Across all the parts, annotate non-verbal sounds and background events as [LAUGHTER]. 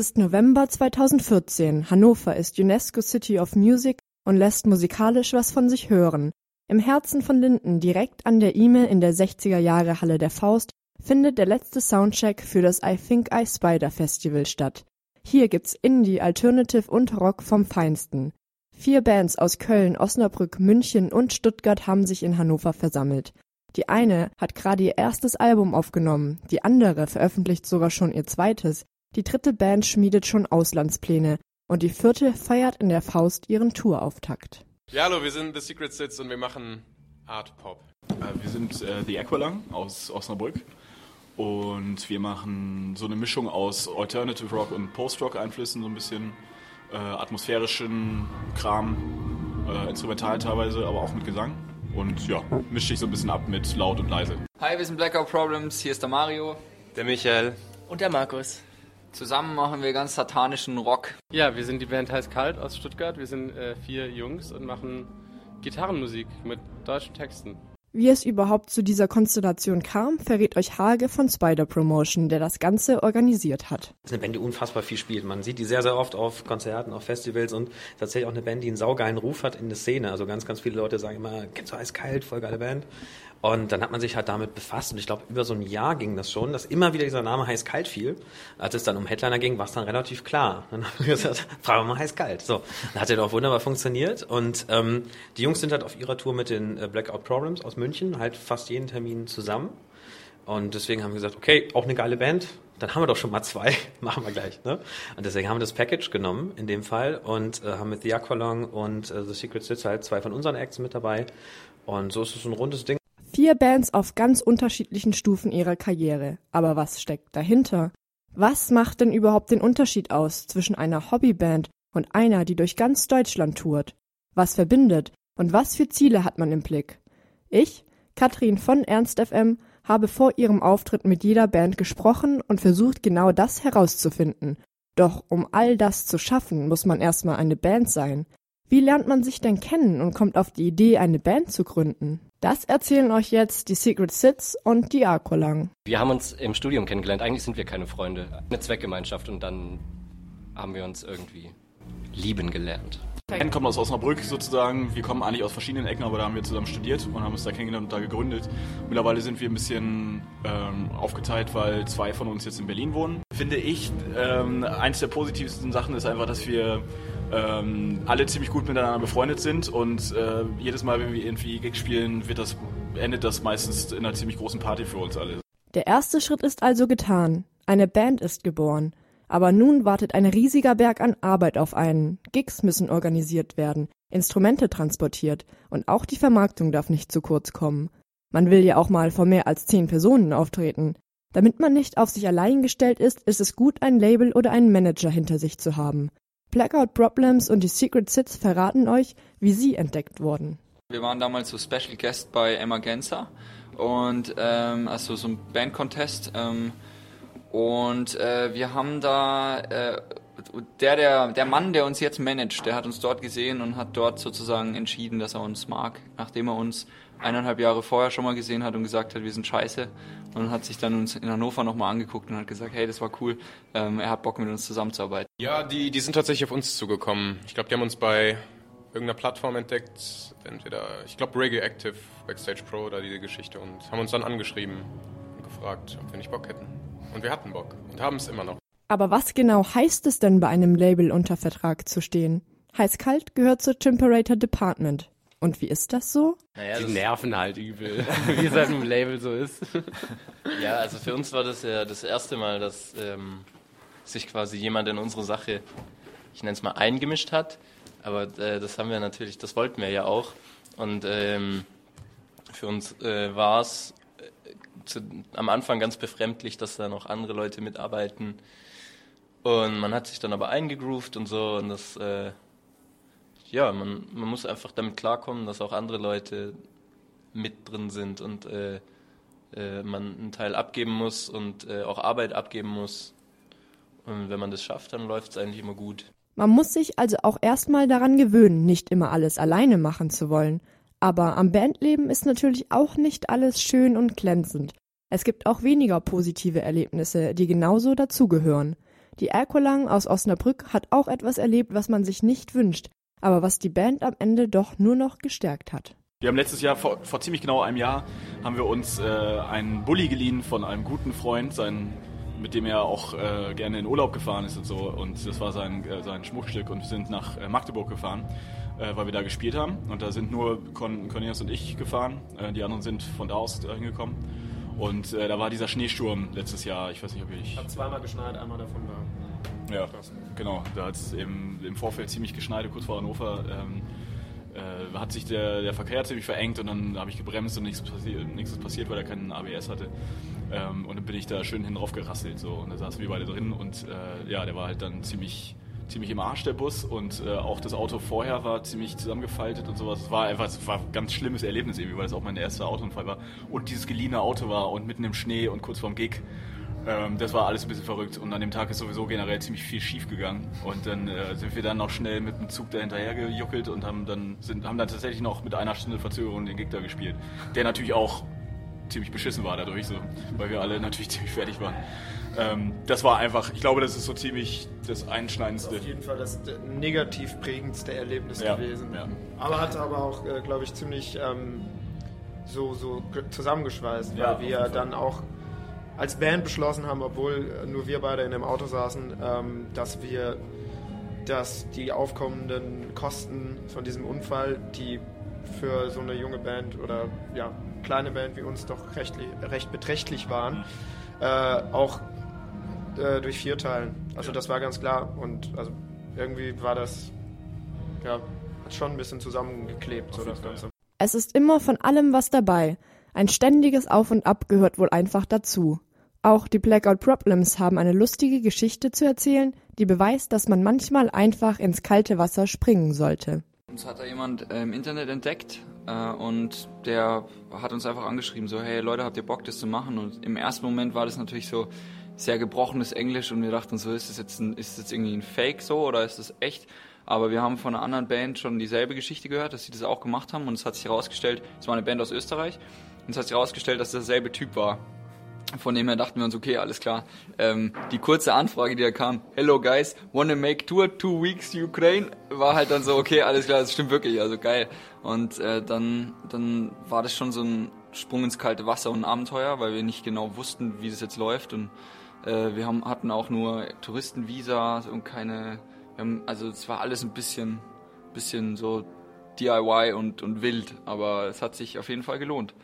Ist November 2014. Hannover ist UNESCO City of Music und lässt musikalisch was von sich hören. Im Herzen von Linden, direkt an der Ime in der 60er Jahre Halle der Faust, findet der letzte Soundcheck für das I Think I Spider Festival statt. Hier gibt's Indie, Alternative und Rock vom Feinsten. Vier Bands aus Köln, Osnabrück, München und Stuttgart haben sich in Hannover versammelt. Die eine hat gerade ihr erstes Album aufgenommen, die andere veröffentlicht sogar schon ihr zweites, die dritte Band schmiedet schon Auslandspläne und die vierte feiert in der Faust ihren Tourauftakt. Ja, hallo, wir sind The Secret Sits und wir machen Art Pop. Äh, wir sind äh, The Aqualung aus Osnabrück und wir machen so eine Mischung aus Alternative Rock und Post-Rock-Einflüssen, so ein bisschen äh, atmosphärischen Kram, äh, instrumental teilweise, aber auch mit Gesang. Und ja, mischt sich so ein bisschen ab mit laut und leise. Hi, wir sind Blackout Problems, hier ist der Mario. Der Michael. Und der Markus. Zusammen machen wir ganz satanischen Rock. Ja, wir sind die Band Heiß Kalt aus Stuttgart. Wir sind äh, vier Jungs und machen Gitarrenmusik mit deutschen Texten. Wie es überhaupt zu dieser Konstellation kam, verrät euch Hage von Spider Promotion, der das Ganze organisiert hat. Das ist eine Band, die unfassbar viel spielt. Man sieht die sehr, sehr oft auf Konzerten, auf Festivals und tatsächlich auch eine Band, die einen saugeilen Ruf hat in der Szene. Also ganz, ganz viele Leute sagen immer, kennst du Eiskalt, voll geile Band. Und dann hat man sich halt damit befasst und ich glaube, über so ein Jahr ging das schon, dass immer wieder dieser Name heiß kalt fiel. Als es dann um Headliner ging, war es dann relativ klar. Dann haben wir gesagt, [LAUGHS] fragen wir mal heiß kalt. So, dann hat er doch wunderbar funktioniert. Und ähm, die Jungs sind halt auf ihrer Tour mit den äh, Blackout Problems aus München, halt fast jeden Termin zusammen. Und deswegen haben wir gesagt, okay, auch eine geile Band, dann haben wir doch schon mal zwei, [LAUGHS] machen wir gleich. Ne? Und deswegen haben wir das Package genommen in dem Fall und äh, haben mit The Aqualong und äh, The Secret Sits halt zwei von unseren Acts mit dabei. Und so ist es ein rundes Ding. Vier Bands auf ganz unterschiedlichen Stufen ihrer Karriere. Aber was steckt dahinter? Was macht denn überhaupt den Unterschied aus zwischen einer Hobbyband und einer, die durch ganz Deutschland tourt? Was verbindet und was für Ziele hat man im Blick? Ich, Katrin von Ernst FM, habe vor ihrem Auftritt mit jeder Band gesprochen und versucht genau das herauszufinden. Doch um all das zu schaffen, muss man erstmal eine Band sein. Wie lernt man sich denn kennen und kommt auf die Idee, eine Band zu gründen? Das erzählen euch jetzt die Secret Sits und die Aqualang. Wir haben uns im Studium kennengelernt. Eigentlich sind wir keine Freunde. Eine Zweckgemeinschaft und dann haben wir uns irgendwie lieben gelernt. Band kommt aus Osnabrück sozusagen. Wir kommen eigentlich aus verschiedenen Ecken, aber da haben wir zusammen studiert und haben uns da kennengelernt und da gegründet. Mittlerweile sind wir ein bisschen ähm, aufgeteilt, weil zwei von uns jetzt in Berlin wohnen. Finde ich, ähm, eins der positivsten Sachen ist einfach, dass wir ähm, alle ziemlich gut miteinander befreundet sind und äh, jedes Mal, wenn wir irgendwie Gigs spielen, wird das, endet das meistens in einer ziemlich großen Party für uns alle. Der erste Schritt ist also getan. Eine Band ist geboren. Aber nun wartet ein riesiger Berg an Arbeit auf einen. Gigs müssen organisiert werden, Instrumente transportiert und auch die Vermarktung darf nicht zu kurz kommen. Man will ja auch mal vor mehr als zehn Personen auftreten. Damit man nicht auf sich allein gestellt ist, ist es gut, ein Label oder einen Manager hinter sich zu haben. Blackout Problems und die Secret Sits verraten euch, wie sie entdeckt wurden. Wir waren damals so Special Guest bei Emma Genzer und ähm, also so ein Band-Contest ähm, und äh, wir haben da äh, der, der, der Mann, der uns jetzt managt, der hat uns dort gesehen und hat dort sozusagen entschieden, dass er uns mag, nachdem er uns eineinhalb Jahre vorher schon mal gesehen hat und gesagt hat, wir sind scheiße. Und hat sich dann uns in Hannover nochmal angeguckt und hat gesagt, hey, das war cool, ähm, er hat Bock mit uns zusammenzuarbeiten. Ja, die, die sind tatsächlich auf uns zugekommen. Ich glaube, die haben uns bei irgendeiner Plattform entdeckt, entweder, ich glaube, Reggae Active, Backstage Pro oder diese Geschichte und haben uns dann angeschrieben und gefragt, ob wir nicht Bock hätten. Und wir hatten Bock und haben es immer noch. Aber was genau heißt es denn, bei einem Label unter Vertrag zu stehen? Heiß-Kalt gehört zur Temperator Department. Und wie ist das so? Naja, die das nerven halt übel, [LAUGHS] [LAUGHS] wie es halt im Label so ist. [LAUGHS] Ja, also für uns war das ja das erste Mal, dass ähm, sich quasi jemand in unsere Sache, ich nenne es mal, eingemischt hat. Aber äh, das haben wir natürlich, das wollten wir ja auch. Und ähm, für uns äh, war es äh, am Anfang ganz befremdlich, dass da noch andere Leute mitarbeiten. Und man hat sich dann aber eingegroovt und so und das äh, ja, man, man muss einfach damit klarkommen, dass auch andere Leute mit drin sind und äh, äh, man einen Teil abgeben muss und äh, auch Arbeit abgeben muss. Und wenn man das schafft, dann läuft es eigentlich immer gut. Man muss sich also auch erstmal daran gewöhnen, nicht immer alles alleine machen zu wollen. Aber am Bandleben ist natürlich auch nicht alles schön und glänzend. Es gibt auch weniger positive Erlebnisse, die genauso dazugehören. Die Erkolang aus Osnabrück hat auch etwas erlebt, was man sich nicht wünscht, aber was die Band am Ende doch nur noch gestärkt hat. Wir haben letztes Jahr, vor, vor ziemlich genau einem Jahr, haben wir uns äh, einen Bulli geliehen von einem guten Freund, sein, mit dem er auch äh, gerne in Urlaub gefahren ist und so. Und das war sein, äh, sein Schmuckstück und wir sind nach äh, Magdeburg gefahren, äh, weil wir da gespielt haben. Und da sind nur Con Cornelius und ich gefahren. Äh, die anderen sind von da aus hingekommen. Und da war dieser Schneesturm letztes Jahr. Ich weiß nicht, ob ich. Hat zweimal geschneit, einmal davon war. Ja, genau. Da hat es im, im Vorfeld ziemlich geschneit, kurz vor Hannover. Ähm, äh, hat sich der, der Verkehr ziemlich verengt und dann habe ich gebremst und nichts, passi nichts ist passiert, weil er keinen ABS hatte. Ähm, und dann bin ich da schön hin drauf gerasselt so und da saßen wir beide drin und äh, ja, der war halt dann ziemlich ziemlich im Arsch der Bus und äh, auch das Auto vorher war ziemlich zusammengefaltet und sowas. Es war einfach, es war ein ganz schlimmes Erlebnis irgendwie, weil es auch mein erster Autounfall war und dieses geliehene Auto war und mitten im Schnee und kurz vorm Gig. Ähm, das war alles ein bisschen verrückt und an dem Tag ist sowieso generell ziemlich viel schief gegangen. Und dann äh, sind wir dann noch schnell mit dem Zug dahinterher gejuckelt und haben dann, sind, haben dann tatsächlich noch mit einer Stunde Verzögerung den Gig da gespielt. Der natürlich auch ziemlich beschissen war dadurch, so, weil wir alle natürlich [LAUGHS] ziemlich fertig waren. Ähm, das war einfach, ich glaube, das ist so ziemlich das Einschneidendste. Das auf jeden Fall das negativ prägendste Erlebnis ja, gewesen. Ja. Aber hat aber auch, äh, glaube ich, ziemlich ähm, so, so zusammengeschweißt, weil Ja, wir dann auch als Band beschlossen haben, obwohl nur wir beide in dem Auto saßen, ähm, dass wir dass die aufkommenden Kosten von diesem Unfall, die für so eine junge Band oder ja, kleine Band wie uns doch recht, recht beträchtlich waren, äh, auch äh, durch vier teilen. Also das war ganz klar und also irgendwie war das ja hat schon ein bisschen zusammengeklebt so das Ganze. Es ist immer von allem was dabei. Ein ständiges Auf und Ab gehört wohl einfach dazu. Auch die Blackout Problems haben eine lustige Geschichte zu erzählen, die beweist, dass man manchmal einfach ins kalte Wasser springen sollte. Uns hat da jemand äh, im Internet entdeckt äh, und der hat uns einfach angeschrieben, so hey Leute, habt ihr Bock, das zu machen? Und im ersten Moment war das natürlich so sehr gebrochenes Englisch und wir dachten so, ist das jetzt, ein, ist das jetzt irgendwie ein Fake so oder ist das echt? Aber wir haben von einer anderen Band schon dieselbe Geschichte gehört, dass sie das auch gemacht haben und es hat sich herausgestellt, es war eine Band aus Österreich und es hat sich herausgestellt, dass das derselbe Typ war. Von dem her dachten wir uns, okay, alles klar. Ähm, die kurze Anfrage, die da kam, Hello guys, wanna make tour two weeks Ukraine, war halt dann so, okay, alles klar, das stimmt wirklich, also geil. Und äh, dann, dann war das schon so ein Sprung ins kalte Wasser und ein Abenteuer, weil wir nicht genau wussten, wie das jetzt läuft. Und äh, wir haben, hatten auch nur Touristenvisa und keine, haben, also es war alles ein bisschen, bisschen so DIY und, und wild, aber es hat sich auf jeden Fall gelohnt.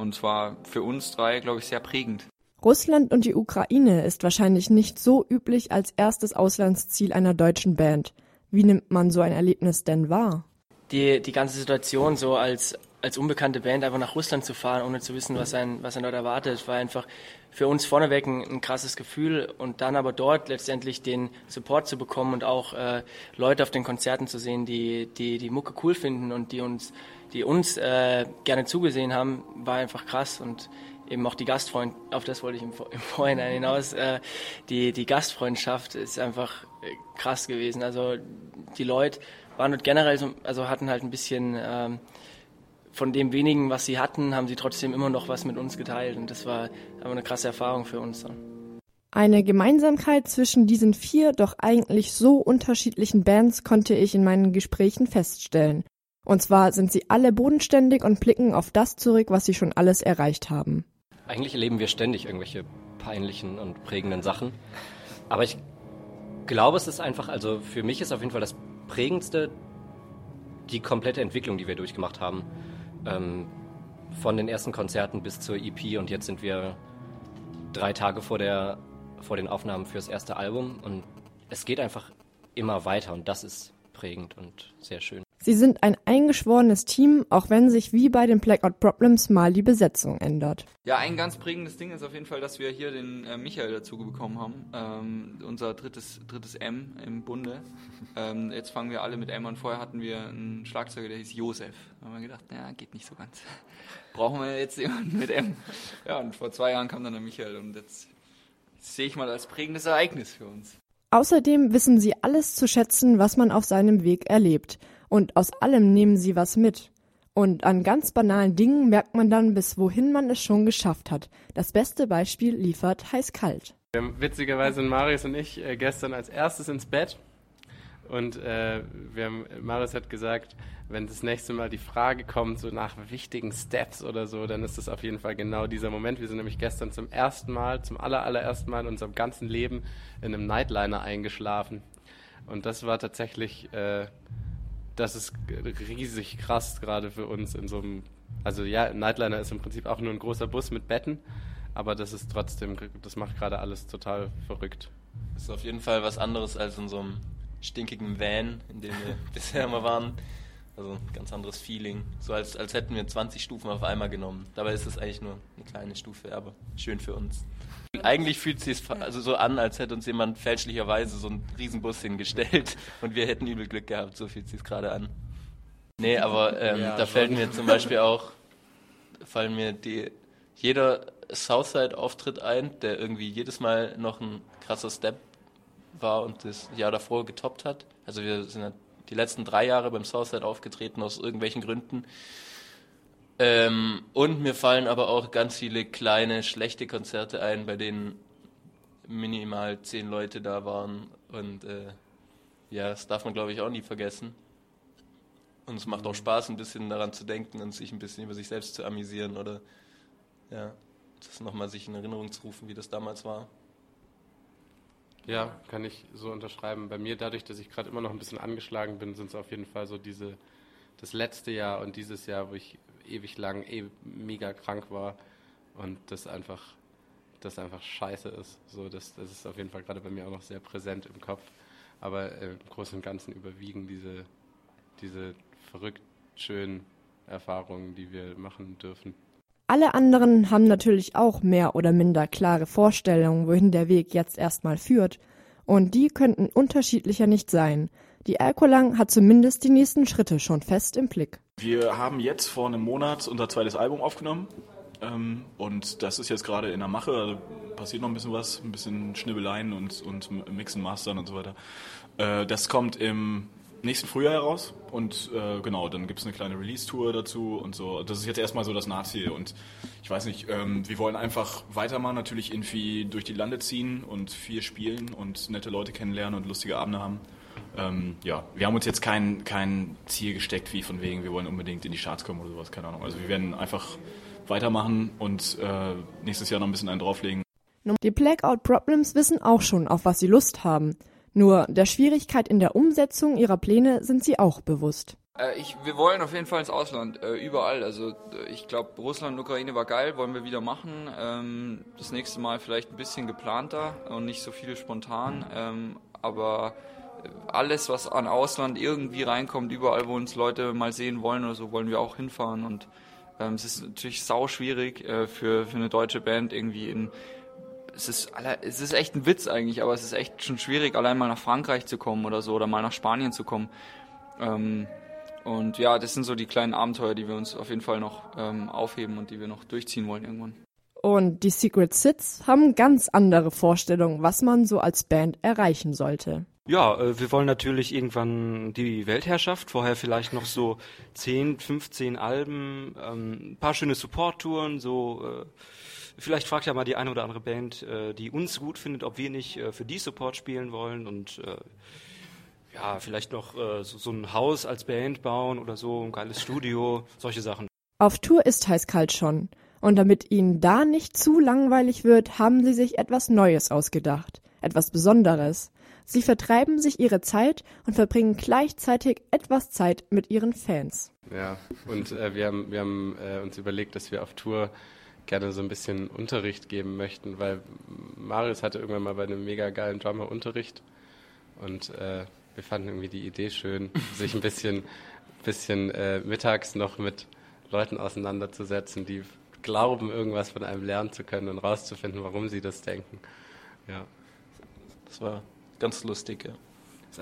Und zwar für uns drei, glaube ich, sehr prägend. Russland und die Ukraine ist wahrscheinlich nicht so üblich als erstes Auslandsziel einer deutschen Band. Wie nimmt man so ein Erlebnis denn wahr? Die, die ganze Situation so als, als unbekannte Band einfach nach Russland zu fahren, ohne zu wissen, was einen, was einen dort erwartet, war einfach für uns vorneweg ein, ein krasses Gefühl und dann aber dort letztendlich den Support zu bekommen und auch äh, Leute auf den Konzerten zu sehen, die, die die Mucke cool finden und die uns die uns äh, gerne zugesehen haben, war einfach krass und eben auch die Gastfreund, auf das wollte ich im, im Vorhinein hinaus, äh, die, die Gastfreundschaft ist einfach äh, krass gewesen. Also die Leute waren dort generell so, also hatten halt ein bisschen ähm, von dem wenigen, was sie hatten, haben sie trotzdem immer noch was mit uns geteilt und das war aber eine krasse Erfahrung für uns dann. Eine Gemeinsamkeit zwischen diesen vier doch eigentlich so unterschiedlichen Bands konnte ich in meinen Gesprächen feststellen. Und zwar sind sie alle bodenständig und blicken auf das zurück, was sie schon alles erreicht haben. Eigentlich erleben wir ständig irgendwelche peinlichen und prägenden Sachen. Aber ich glaube, es ist einfach, also für mich ist auf jeden Fall das Prägendste die komplette Entwicklung, die wir durchgemacht haben. Ähm, von den ersten Konzerten bis zur EP und jetzt sind wir drei Tage vor, der, vor den Aufnahmen fürs erste Album und es geht einfach immer weiter und das ist prägend und sehr schön. Sie sind ein eingeschworenes Team, auch wenn sich wie bei den Blackout Problems mal die Besetzung ändert. Ja, ein ganz prägendes Ding ist auf jeden Fall, dass wir hier den äh, Michael dazu bekommen haben. Ähm, unser drittes, drittes M im Bunde. Ähm, jetzt fangen wir alle mit M an. Vorher hatten wir einen Schlagzeuger, der hieß Josef. Da haben wir gedacht, ja, geht nicht so ganz. [LAUGHS] Brauchen wir jetzt jemanden mit M? Ja, und vor zwei Jahren kam dann der Michael und jetzt sehe ich mal als prägendes Ereignis für uns. Außerdem wissen sie alles zu schätzen, was man auf seinem Weg erlebt. Und aus allem nehmen sie was mit. Und an ganz banalen Dingen merkt man dann, bis wohin man es schon geschafft hat. Das beste Beispiel liefert heiß kalt. Wir haben, witzigerweise sind Marius und ich äh, gestern als erstes ins Bett und äh, wir haben, Marius hat gesagt, wenn das nächste Mal die Frage kommt, so nach wichtigen Steps oder so, dann ist das auf jeden Fall genau dieser Moment. Wir sind nämlich gestern zum ersten Mal, zum aller, allerersten Mal in unserem ganzen Leben in einem Nightliner eingeschlafen. Und das war tatsächlich, äh, das ist riesig krass gerade für uns in so einem, also ja, Nightliner ist im Prinzip auch nur ein großer Bus mit Betten, aber das ist trotzdem, das macht gerade alles total verrückt. Das ist auf jeden Fall was anderes als in so einem stinkigen Van, in dem wir [LAUGHS] bisher immer waren. Also ein ganz anderes Feeling. So als, als hätten wir 20 Stufen auf einmal genommen. Dabei ist es eigentlich nur eine kleine Stufe, aber schön für uns. Eigentlich fühlt es sich also so an, als hätte uns jemand fälschlicherweise so einen Riesenbus hingestellt [LAUGHS] und wir hätten übel Glück gehabt. So fühlt es sich gerade an. Nee, aber ähm, ja, da fällt mir zum Beispiel auch, fallen mir die, jeder Southside-Auftritt ein, der irgendwie jedes Mal noch ein krasser Step war und das Jahr davor getoppt hat. Also wir sind die letzten drei Jahre beim Southside aufgetreten aus irgendwelchen Gründen. Ähm, und mir fallen aber auch ganz viele kleine, schlechte Konzerte ein, bei denen minimal zehn Leute da waren. Und äh, ja, das darf man, glaube ich, auch nie vergessen. Und es macht auch Spaß, ein bisschen daran zu denken und sich ein bisschen über sich selbst zu amüsieren oder ja, das nochmal sich in Erinnerung zu rufen, wie das damals war. Ja, kann ich so unterschreiben. Bei mir, dadurch, dass ich gerade immer noch ein bisschen angeschlagen bin, sind es auf jeden Fall so diese, das letzte Jahr und dieses Jahr, wo ich ewig lang eh mega krank war und das einfach, das einfach scheiße ist. So, das, das ist auf jeden Fall gerade bei mir auch noch sehr präsent im Kopf. Aber äh, im Großen und Ganzen überwiegen diese, diese verrückt schönen Erfahrungen, die wir machen dürfen. Alle anderen haben natürlich auch mehr oder minder klare Vorstellungen, wohin der Weg jetzt erstmal führt. Und die könnten unterschiedlicher nicht sein. Die Alkolang hat zumindest die nächsten Schritte schon fest im Blick. Wir haben jetzt vor einem Monat unser zweites Album aufgenommen. Ähm, und das ist jetzt gerade in der Mache. Also passiert noch ein bisschen was, ein bisschen Schnibbeleien und, und Mixen, Mastern und so weiter. Äh, das kommt im nächsten Frühjahr heraus. Und äh, genau, dann gibt es eine kleine Release-Tour dazu und so. Das ist jetzt erstmal so das Nahziel. Und ich weiß nicht, ähm, wir wollen einfach weitermachen, natürlich irgendwie durch die Lande ziehen und viel spielen und nette Leute kennenlernen und lustige Abende haben. Ähm, ja, wir haben uns jetzt kein, kein Ziel gesteckt, wie von wegen, wir wollen unbedingt in die Charts kommen oder sowas, keine Ahnung. Also wir werden einfach weitermachen und äh, nächstes Jahr noch ein bisschen einen drauflegen. Die Blackout Problems wissen auch schon, auf was sie Lust haben. Nur der Schwierigkeit in der Umsetzung ihrer Pläne sind sie auch bewusst. Äh, ich, wir wollen auf jeden Fall ins Ausland, äh, überall. Also äh, ich glaube, Russland und Ukraine war geil, wollen wir wieder machen. Ähm, das nächste Mal vielleicht ein bisschen geplanter und nicht so viel spontan. Ähm, aber alles, was an Ausland irgendwie reinkommt, überall, wo uns Leute mal sehen wollen oder so, wollen wir auch hinfahren. Und ähm, es ist natürlich sau schwierig äh, für, für eine deutsche Band irgendwie in es ist, es ist echt ein Witz eigentlich, aber es ist echt schon schwierig, allein mal nach Frankreich zu kommen oder so oder mal nach Spanien zu kommen. Ähm, und ja, das sind so die kleinen Abenteuer, die wir uns auf jeden Fall noch ähm, aufheben und die wir noch durchziehen wollen irgendwann. Und die Secret Sits haben ganz andere Vorstellungen, was man so als Band erreichen sollte. Ja, äh, wir wollen natürlich irgendwann die Weltherrschaft, vorher vielleicht noch so 10, 15 Alben, ähm, ein paar schöne Support-Touren, so äh, Vielleicht fragt ja mal die eine oder andere Band, äh, die uns gut findet, ob wir nicht für die Support spielen wollen und ja, vielleicht noch so, ein Haus als Band bauen oder so, ein geiles Studio, solche Sachen. Auf Tour ist Heißkalt schon. Und damit ihnen da nicht zu langweilig wird, haben sie sich etwas Neues ausgedacht. Etwas Besonderes. Sie vertreiben sich ihre Zeit und verbringen gleichzeitig etwas Zeit mit ihren Fans. Ja, und äh, wir haben, wir haben äh, uns überlegt, dass wir auf Tour gerne so ein bisschen Unterricht geben möchten, weil Marius hatte irgendwann mal bei einem mega geilen Drummer Unterricht und äh, wir fanden irgendwie die Idee schön, [LAUGHS] sich ein bisschen, bisschen äh, mittags noch mit Leuten auseinanderzusetzen, die glauben, irgendwas von einem lernen zu können und rauszufinden, warum sie das denken. Ja. Das war ganz lustig, ja.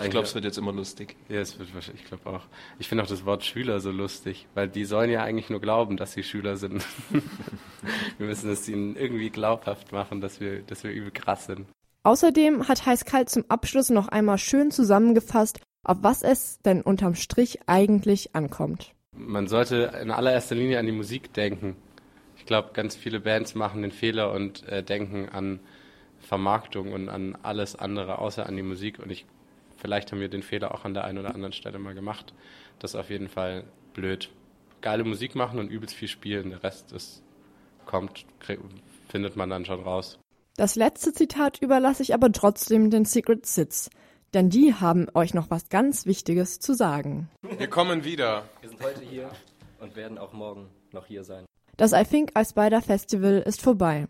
Ich glaube, es wird jetzt immer lustig. Ja, es wird wahrscheinlich, ich glaube auch. Ich finde auch das Wort Schüler so lustig, weil die sollen ja eigentlich nur glauben, dass sie Schüler sind. [LAUGHS] wir müssen es ihnen irgendwie glaubhaft machen, dass wir, dass wir übel krass sind. Außerdem hat Heißkalt zum Abschluss noch einmal schön zusammengefasst, auf was es denn unterm Strich eigentlich ankommt. Man sollte in allererster Linie an die Musik denken. Ich glaube, ganz viele Bands machen den Fehler und äh, denken an Vermarktung und an alles andere außer an die Musik. Und ich, vielleicht haben wir den Fehler auch an der einen oder anderen Stelle mal gemacht. Das ist auf jeden Fall blöd. Geile Musik machen und übelst viel spielen. Der Rest ist, kommt, findet man dann schon raus. Das letzte Zitat überlasse ich aber trotzdem den Secret Sits, denn die haben euch noch was ganz Wichtiges zu sagen. Wir kommen wieder. Wir sind heute hier und werden auch morgen noch hier sein. Das I Think I Spider Festival ist vorbei.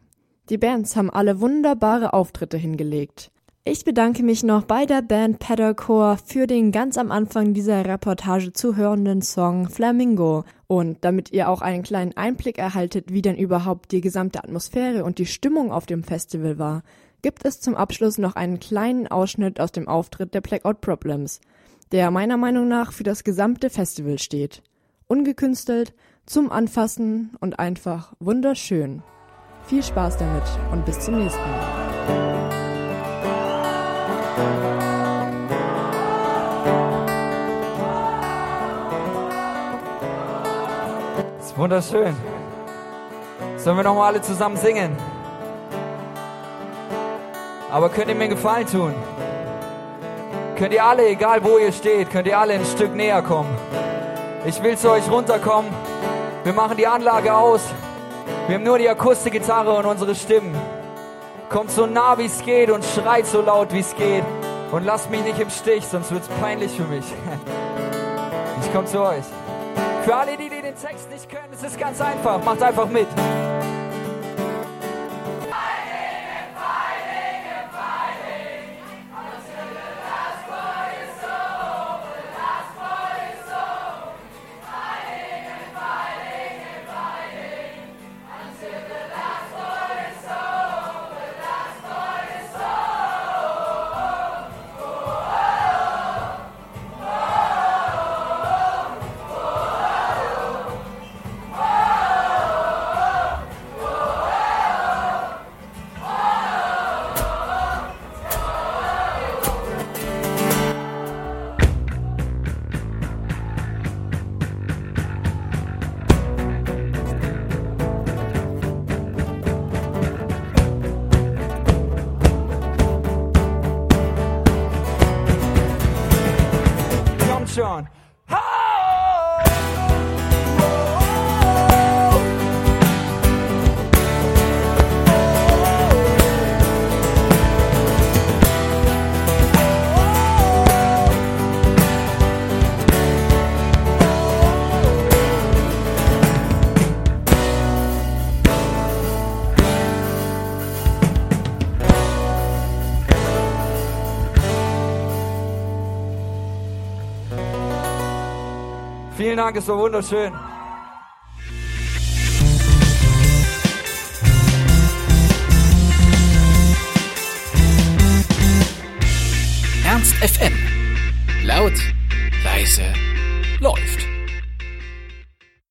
Die Bands haben alle wunderbare Auftritte hingelegt. Ich bedanke mich noch bei der Band Pedalcore für den ganz am Anfang dieser Reportage zu hörenden Song Flamingo. Und damit ihr auch einen kleinen Einblick erhaltet, wie denn überhaupt die gesamte Atmosphäre und die Stimmung auf dem Festival war, gibt es zum Abschluss noch einen kleinen Ausschnitt aus dem Auftritt der Blackout Problems, der meiner Meinung nach für das gesamte Festival steht. Ungekünstelt, zum Anfassen und einfach wunderschön. Viel Spaß damit und bis zum nächsten Mal. Das ist wunderschön. Sollen wir nochmal alle zusammen singen? Aber könnt ihr mir einen Gefallen tun? Könnt ihr alle, egal wo ihr steht, könnt ihr alle ein Stück näher kommen? Ich will zu euch runterkommen. Wir machen die Anlage aus. Wir haben nur die Akustikgitarre und unsere Stimmen. Kommt so nah wie es geht und schreit so laut wie es geht. Und lasst mich nicht im Stich, sonst wird's peinlich für mich. [LAUGHS] Ich komm zu euch. Für alle, die, die den Text nicht können, es ist ganz einfach. Macht einfach mit. Dank, es war wunderschön. Ernst FM. Laut, leise, läuft.